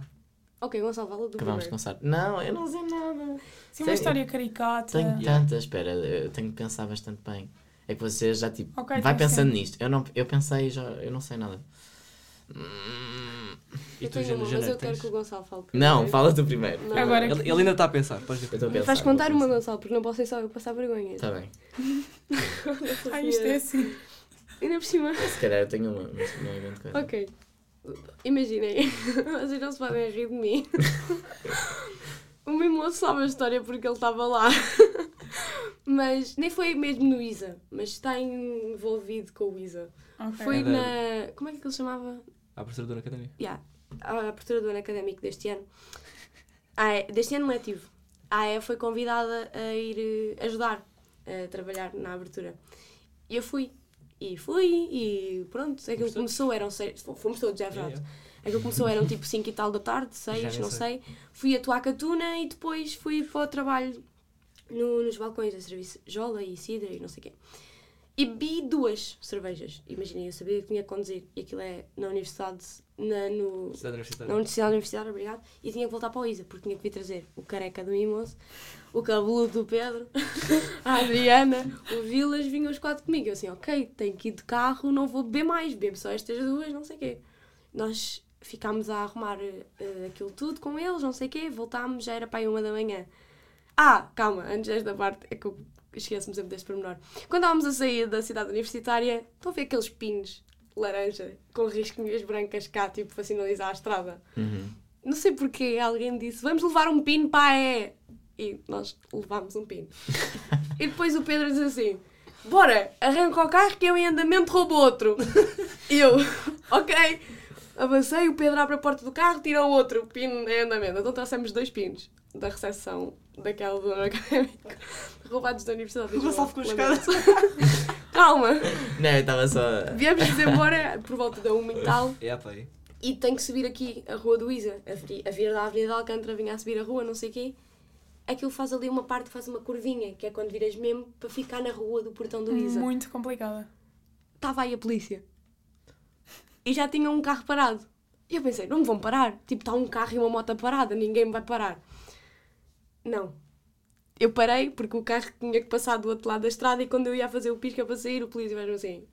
Ok, Gonçalo, fala do primeiro. de começar. Não, eu não sei nada. Sim, uma Sei- história caricata. Tenho Yeah. tantas, espera, eu tenho que pensar bastante bem. É que vocês já tipo. Ok, vai tem pensando sempre. nisto. Eu, não, eu pensei e já. Eu não sei nada. Hum, E Eu tu, tenho Jana, uma, mas eu quero tens? que o Gonçalo fale. Não, primeiro. fala tu primeiro. Não. Agora Ele, ele ainda está a pensar, podes Eu dizer. estou a pensar. Vais contar uma. Gonçalo, porque não posso ser só eu passar vergonha. Tá bem. Ah, isto é assim. Ainda por cima. Se calhar eu tenho uma, mas não é grande coisa. Ok. Imaginem, vocês não se podem rir de mim. O meu moço sabe a história porque ele estava lá. Mas nem foi mesmo no ISA, mas está envolvido com o ISA. Ok. Foi É na. Como é que ele chamava? A professora do ano académico. Yeah, a abertura do ano académico deste ano. Ah, é, deste ano letivo. A AE foi convidada a ir eh, ajudar a trabalhar na abertura. E eu fui. E fui, e pronto, aquilo Fomos todos? começou, eram seis. Fomos todos, é verdade. yeah. Aquilo começou, eram tipo 5 e tal da tarde, Já 6, nem não sei. sei. Fui a Catuna e depois fui para o trabalho no- nos balcões a serviço Jola e Cidra e não sei o quê. E bebi duas cervejas. Imaginem, eu sabia que tinha que conduzir. E aquilo é na universidade, na, no, universitária. na Universidade Universitária, obrigado. E tinha que voltar para o ISA, porque tinha que vir trazer o careca do Mimoso, o cabeludo do Pedro, a Adriana, o Vilas, vinham os quatro comigo. Eu assim, ok, tenho que ir de carro, não vou beber mais, bebo só estas duas, não sei o quê. Nós ficámos a arrumar eh, aquilo tudo com eles, não sei o quê, voltámos, já era para aí uma da manhã. Ah, calma, antes desta parte, é que eu esqueço-me sempre deste pormenor. Quando estávamos a sair da cidade universitária, estão a ver aqueles pinos laranja com risquinhas brancas cá, tipo, para sinalizar a estrada. Uhum. Não sei porque alguém disse, vamos levar um pino para a E. E nós levámos um pino. e depois o Pedro diz assim, bora, arranca o carro que eu em andamento roubo outro. e eu, ok. Avancei, o Pedro abre a porta do carro, tira o outro pino em andamento. Então trouxemos dois pinos da recepção daquela do ano académico, roubados da Universidade de Lisboa. ficou. Calma. Não, eu estava só. Viemos embora por volta da uma e tal. E tenho que subir aqui a rua do Isa, a vir, a vir da Avenida de Alcântara, vinha a subir a rua, não sei o quê. Aquilo faz ali uma parte, faz uma curvinha, que é quando viras mesmo para ficar na rua do portão do Isa. Muito complicada. Estava aí a polícia. E já tinha um carro parado. E eu pensei, não me vão parar. Tipo, está um carro e uma moto parada, ninguém me vai parar. Não. Eu parei porque o carro tinha que passar do outro lado da estrada e quando eu ia fazer o pisca para sair, o polícia vai assim.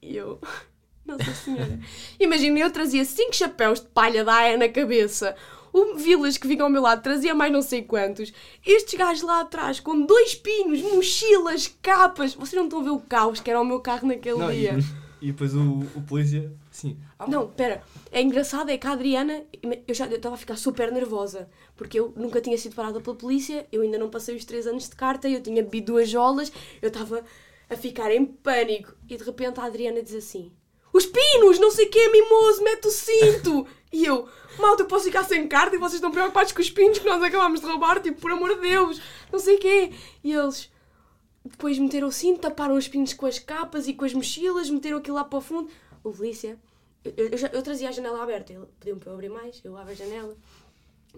E eu. Nossa Senhora. Imagina, eu trazia cinco chapéus de palha da AE na cabeça. O Vilas que vinha ao meu lado trazia mais não sei quantos. Estes gajos lá atrás com dois pinos, mochilas, capas. Vocês não estão a ver o caos que era o meu carro naquele Não, e, dia. e depois o, o polícia, assim, ah, Não, pera. É engraçado é que a Adriana, eu já estava a ficar super nervosa, porque eu nunca tinha sido parada pela polícia, eu ainda não passei os 3 anos de carta, eu tinha bebido duas jolas, eu estava a ficar em pânico. E de repente a Adriana diz assim: os pinos, não sei o que, mimoso, mete o cinto. E eu, malta, eu posso ficar sem carta e vocês estão preocupados com os pinos que nós acabámos de roubar, tipo, por amor de Deus, não sei o quê. E eles depois meteram o cinto, taparam os pinos com as capas e com as mochilas, meteram aquilo lá para o fundo. O polícia, eu, eu, já- eu trazia a janela aberta, ele pediu-me para eu abrir mais, eu abro a janela.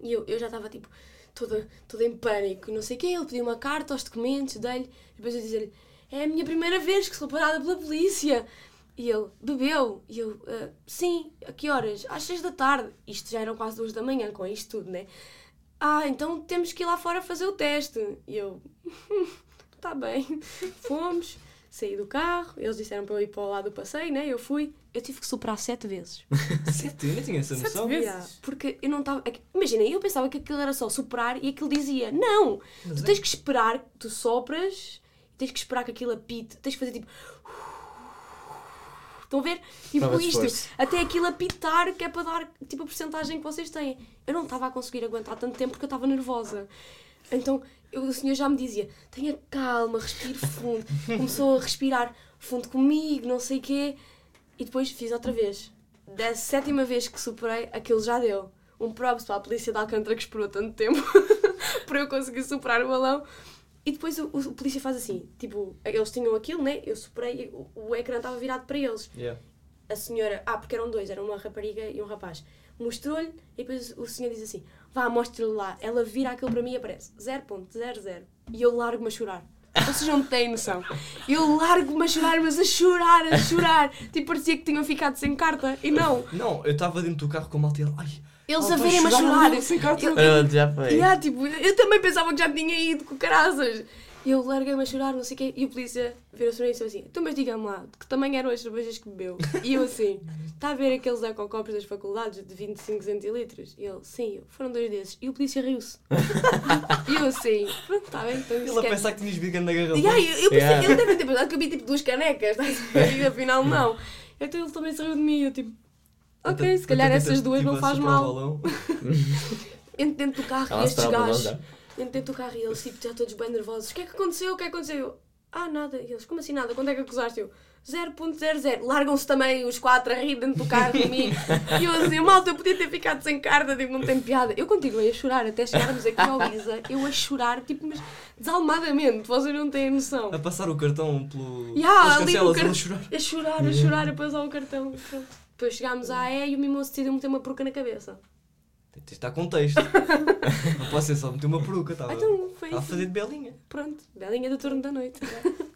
E eu, eu já estava tipo toda, toda em pânico, não sei o quê. Ele pediu uma carta aos documentos dele, e depois eu dizer-lhe: É a minha primeira vez que sou parada pela polícia. E ele: Bebeu? E eu: "Ah, Sim, a que horas? Às seis da tarde. Isto já eram quase duas da manhã com isto tudo, né? Ah, então temos que ir lá fora fazer o teste. E eu: Tá bem. Fomos, saí do carro, eles disseram para eu ir para o lado do passeio, né? Eu fui. Eu tive que superar sete vezes. Sete? Eu nem tinha essa Sete noção. vezes? Yeah, porque eu não estava. Imagina, eu pensava que aquilo era só superar e aquilo dizia: Não! Mas tu é. tens que esperar, tu sopras, tens que esperar que aquilo apite, tens que fazer tipo. Estão a ver? Tipo Prova isto, até aquilo apitar, que é para dar tipo a porcentagem que vocês têm. Eu não estava a conseguir aguentar tanto tempo porque eu estava nervosa. Então eu- o senhor já me dizia: tenha calma, respire fundo. Começou a respirar fundo comigo, não sei o quê. E depois fiz outra vez. Da sétima vez que superei, aquilo já deu. Um props para a polícia de Alcântara que esperou tanto tempo para eu conseguir superar o balão. E depois o, o polícia faz assim, tipo, eles tinham aquilo, né? Eu superei, o, o ecrã estava virado para eles. Yeah. A senhora, ah, porque eram dois, era uma rapariga e um rapaz. Mostrou-lhe e depois o senhor diz assim: vá, mostre-lhe lá. Ela vira aquilo para mim e aparece 0.00. E eu largo-me a chorar. Vocês não têm noção. Eu largo-me a chorar, mas a chorar, a chorar. Tipo, parecia que tinham ficado sem carta. E não. Não, eu estava dentro do carro com a malta e ele, ai, Eles ela a verem-me a chorar. Eu- Ah, já foi. Yeah, tipo, eu também pensava que já tinha ido com caraças. E eu larguei-me a chorar, não sei o quê. E o polícia virou-se para mim e disse assim: Então, mas diga-me lá, de que tamanho eram as cervejas que bebeu? E eu assim: Está a ver aqueles ecocopos das faculdades de 25 centilitros? E ele: Sim, foram dois desses. E o polícia riu-se. e eu assim: Pronto, está bem, então Ele a quer- pensar que tinhas bebido na garrafa. Yeah, eu, eu pensei, Yeah. ele deve ter pensado que eu vi tipo duas canecas, ver? e afinal não. Então ele também saiu de mim, eu tipo, ok, se calhar essas duas não faz mal. Entro dentro do carro e estes gajos, entro dentro do carro e eles tipo, já todos bem nervosos. O que é que aconteceu? O que é que aconteceu? Eu, ah, nada. E eles, como assim nada? Quando é que acusaste? Eu, 0.00. Largam-se também os quatro a rir dentro do carro de mim. E eu assim, malta, eu podia ter ficado sem carta, tipo, não tem piada. Eu continuei a chorar até chegarmos aqui ao Isa. Eu a chorar, tipo, mas desalmadamente, vocês não têm noção. A passar o cartão pelo. Yeah, pelas cancelas, car- a chorar. A chorar, a chorar, a passar o cartão. Pronto. Depois chegámos à E e o mimoso decidiu meter uma peruca na cabeça. Tens de estar com texto. não pode ser só meter uma peruca, estava Então foi estava a fazer de belinha. Pronto, belinha do turno da noite.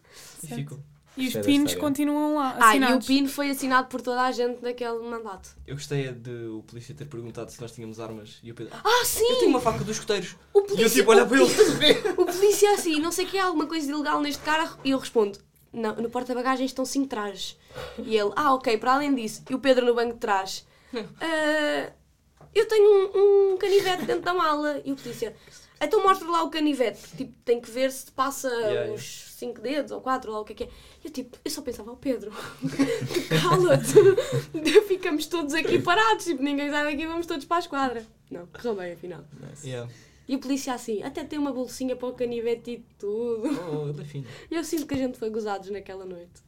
E ficou. E os pinos continuam lá, Ah, e o assinados. pino foi assinado por toda a gente naquele mandato. Eu gostei é de o polícia ter perguntado se nós tínhamos armas e o Pedro. Ah, Ah, eu sim! tenho uma faca dos escoteiros. O E eu polícia, tipo, olhar para ele, o polícia assim, não sei que é, alguma coisa ilegal neste carro. E eu respondo, não, no porta-bagagens estão cinco trajes. E ele, ah, ok, para além disso. E o Pedro no banco de trás. "Ah, eu tenho um, um canivete dentro da mala. E o polícia, então mostra lá o canivete. porque, Tipo, tem que ver se passa Yeah, os cinco dedos ou quatro, ou lá o que é que é. Eu tipo, eu só pensava, o Pedro, cala-te. Ficamos todos aqui parados, tipo, ninguém sai daqui, vamos todos para a esquadra. Não, correu bem afinal. Nice. Yeah. E o polícia assim, até tem uma bolsinha para o canivete e tudo. Oh, ele é fino. E eu sinto que a gente foi gozados naquela noite.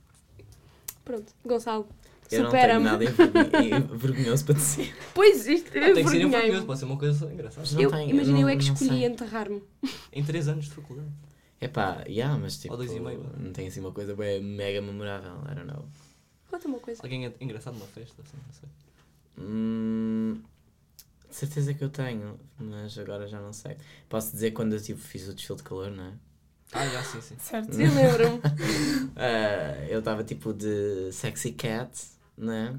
Pronto, Gonçalo, Eu não tenho nada vergonhoso para dizer. Pois isto, eu tem que ser vergonhei-me. pode ser uma coisa engraçada. Não Eu, tenho, imagina, eu é que escolhi enterrar-me. Em 3 anos de faculdade. Epá, yeah, mas tipo. Ou dois e meio. Não tem assim uma coisa bem mega memorável, I don't know. Conta uma coisa. Alguém é engraçado numa festa, assim, não sei. Hum, de certeza que eu tenho, mas agora já não sei. Posso dizer quando eu tipo, fiz o desfile de calor, não é? Ah, já, sim, sim. Certo. Sim, lembro-me. Ah, eu estava tipo de sexy cat, né?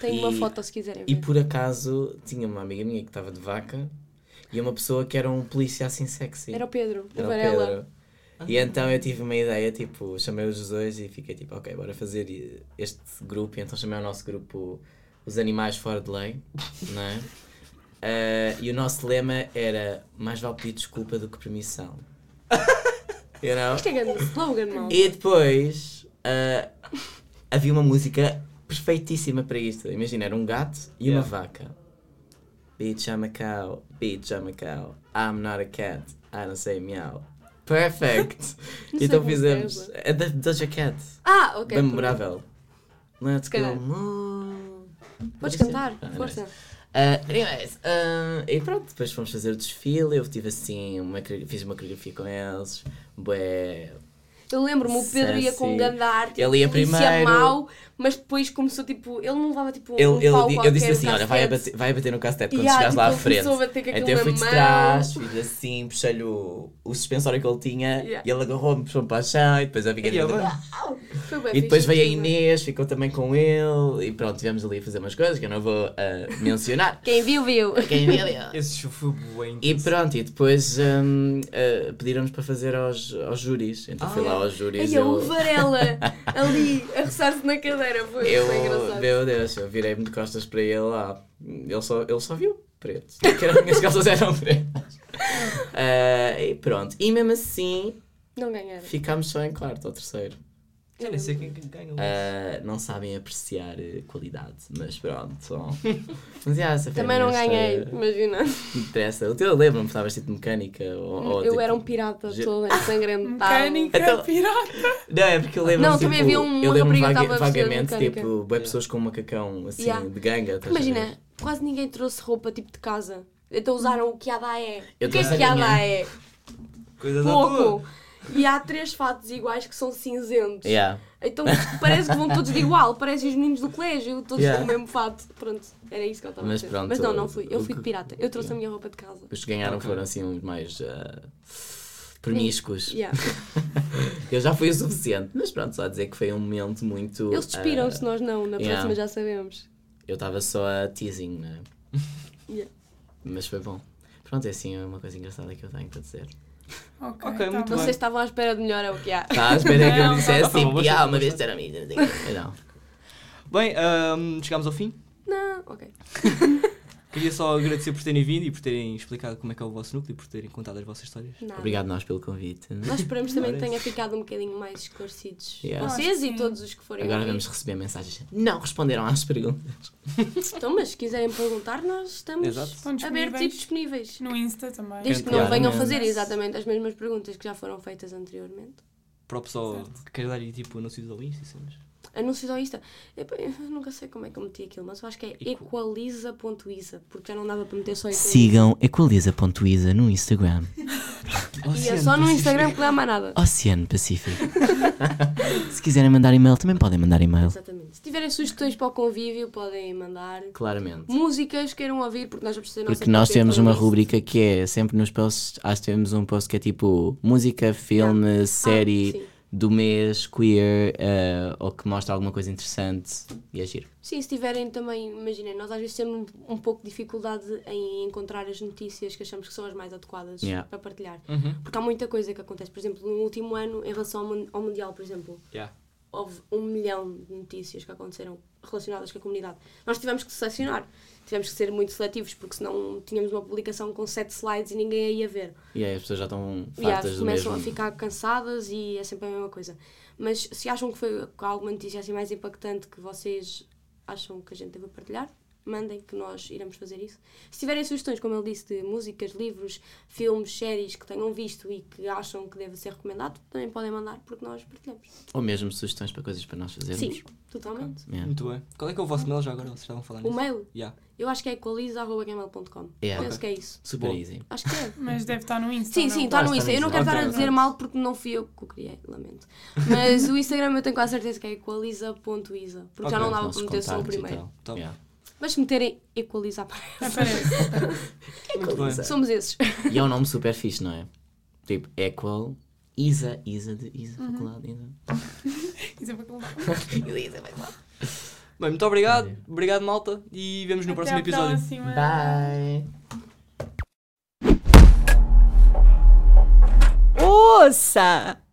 Tenho uma E- foto se quiserem E ver. por acaso tinha uma amiga minha que estava de vaca e uma pessoa que era um polícia assim sexy. Era o Pedro, Era o Varela. Pedro. E então eu tive uma ideia, tipo, chamei os dois e fiquei tipo, ok, bora fazer este grupo. E então chamei o nosso grupo Os Animais Fora de Lei, não é? Ah, e o nosso lema era mais vale pedir desculpa do que permissão. You know? Isto é grande slogan, mal. E depois ah, havia uma música perfeitíssima para isto. Imagina, era um gato e uma Yeah. vaca. Bitch, I'm a cow. Bitch, I'm a cow. I'm not a cat. I don't say meow. Perfect! Não então é fizemos. É da Doja Cat. Ah, ok. Bem memorável. Let's go. calhar. moon. Podes cantar, Ah, força. Ah, anyways, ah, e pronto, depois fomos fazer o desfile. Eu tive assim, uma, fiz uma coreografia com eles. Bué. Eu lembro-me, o Pedro ia com um Sassy. gandar, tipo, Ele ia primeiro. mau, mas depois começou tipo. Ele não levava tipo Ele, um ele, pau disse assim: um olha, vai a, cassete. bater, vai a bater no castete quando Yeah, chegares tipo, lá à frente. a bater Então eu fui de trás, fiz assim, puxei-lhe o, o suspensório que ele tinha Yeah. e ele agarrou-me, puxou-me para o chão e depois a amiga E E depois veio a. Inês, ficou também com ele e pronto, tivemos ali a fazer umas coisas que eu não vou ah, mencionar. Quem viu, viu. Quem viu, viu. Esse show foi bem E pronto, e depois hum, ah, pediram-nos para fazer aos, aos júris. Então fui Ah, lá aos júris. Ai, eu, o Varela ali a roçar-se na cadeira. Foi, eu, foi engraçado. meu Deus, eu virei-me de costas para ele lá. Ele só, ele só viu preto. Que as minhas calças eram pretas. Ah, e pronto. E mesmo assim, Não ganharam. ficámos só em quarto ou terceiro. Eu nem sei quem quem ganhou. Ah, não sabem apreciar eh, qualidade, mas pronto. Mas, yeah, Também não minha ganhei, imagina. Interessa. O teu lembro-me estavas tipo de mecânica. Ou, ou, eu tipo- era um pirata ge- todo ensangrentado. Mecânica, Então- pirata. Não, é porque eu lembro Não, tipo, também havia um- Eu uma lembro rapariga que vaga, estava a vestir vagamente, tipo, bem pessoas com um macacão assim, Yeah. de ganga. Imagina, quase ninguém trouxe roupa tipo de casa. Então usaram o que há da é. Eu O que é que a há da é? Coisa da tua. Pouco. E há três fatos iguais que são cinzentos. Yeah. Então parece que vão todos de igual, parecem os meninos do colégio, todos Yeah. com o mesmo fato. Pronto, era isso que eu estava a dizer. pronto, Mas não, não fui. Eu fui de pirata. Eu trouxe a minha roupa de casa. Os que ganharam foram assim uns mais ah, promíscuos. Yeah. Eu já fui o suficiente, mas pronto, só a dizer que foi um momento muito. Eles despiram-se, ah, nós não. Na yeah. próxima já sabemos. Eu estava só a teasing, né? Yeah. Mas foi bom. Pronto, é assim é uma coisa engraçada que eu tenho para dizer. Ok, Ok, tá muito bem. Vocês estavam à espera de melhor, é o que há. Tá, espera que eu dissesse bom, tipo, ah, uma vez era a não sei. Bem, ahm, chegámos ao fim. Não, ok. Queria só agradecer por terem vindo e por terem explicado como é que é o vosso núcleo e por terem contado as vossas histórias. Nada. Obrigado nós pelo convite. Nós esperamos também que tenha ficado um bocadinho mais esclarecidos. Yeah. Vocês e todos os que forem Agora ouvir. vamos receber mensagens. Não responderam às perguntas. Então, mas se quiserem perguntar, nós estamos abertos e disponíveis. No Insta também. Desde que não venham fazer exatamente as mesmas perguntas que já foram feitas anteriormente. Para o pessoal Certo. que quer dar aí tipo anúncios ao Insta e cenas. Anúncios ao Insta. Eu, eu nunca sei como é que eu meti aquilo, mas eu acho que é equaliza.isa, porque já não dava para meter só equaliza. Sigam equaliza.isa no Instagram. E é só no Instagram que dá mais nada. Oceano Pacífico. Se quiserem mandar e-mail, também podem mandar e-mail. Exatamente. Se tiverem sugestões para o convívio, podem mandar. Claramente. Músicas queiram ouvir, porque nós nossa Porque nós temos uma rubrica que é sempre nos posts, acho que temos um post que é tipo música, filme, Ah, série sim. Do mês, queer, eh, ou que mostra alguma coisa interessante e é giro. Sim, se tiverem também, imaginem, nós às vezes temos um, um pouco de dificuldade em encontrar as notícias que achamos que são as mais adequadas Yeah. para partilhar. Uhum. Porque há muita coisa que acontece. Por exemplo, no último ano, em relação ao, mun- ao Mundial, por exemplo, Yeah. Houve um milhão de notícias que aconteceram relacionadas com a comunidade. Nós tivemos que selecionar. Tivemos que ser muito seletivos, porque senão tínhamos uma publicação com sete slides e ninguém a ia ver. E aí as pessoas já estão E as fartas do começam mesmo. a ficar cansadas e é sempre a mesma coisa. Mas se acham que foi alguma notícia assim mais impactante que vocês acham que a gente deve partilhar, mandem que nós iremos fazer isso. Se tiverem sugestões, como ele disse, de músicas, livros, filmes, séries que tenham visto e que acham que deve ser recomendado, também podem mandar porque nós partilhamos. Ou mesmo sugestões para coisas para nós fazermos. Sim, totalmente. Yeah. Muito bem. Qual é que é o vosso mail já agora? Vocês estavam a falar O nisso? mail, Yeah. eu acho que é equaliza.gmail.com. Yeah. Penso que é isso. Super Boa. easy. Acho que é. Mas deve estar no Insta. Sim, não? sim, está no Insta. Eu não quero estar a dizer mal porque não fui eu que o criei, lamento. Mas o Instagram eu tenho quase certeza que é equaliza.isa, porque já Ok, não dava para meter só o primeiro. Top. Yeah. Mas se meterem equaliza aparece. Aparece. Bem. Somos esses. E é um nome super fixe, não é? Tipo, Equal, Isa, Isa de Isa, Uhum. faculdade, Isa. Para contar. Isa, faculdade. Bem, muito obrigado. Obrigado, malta. E vemos no Até próximo episódio. próxima. Bye. Ouça!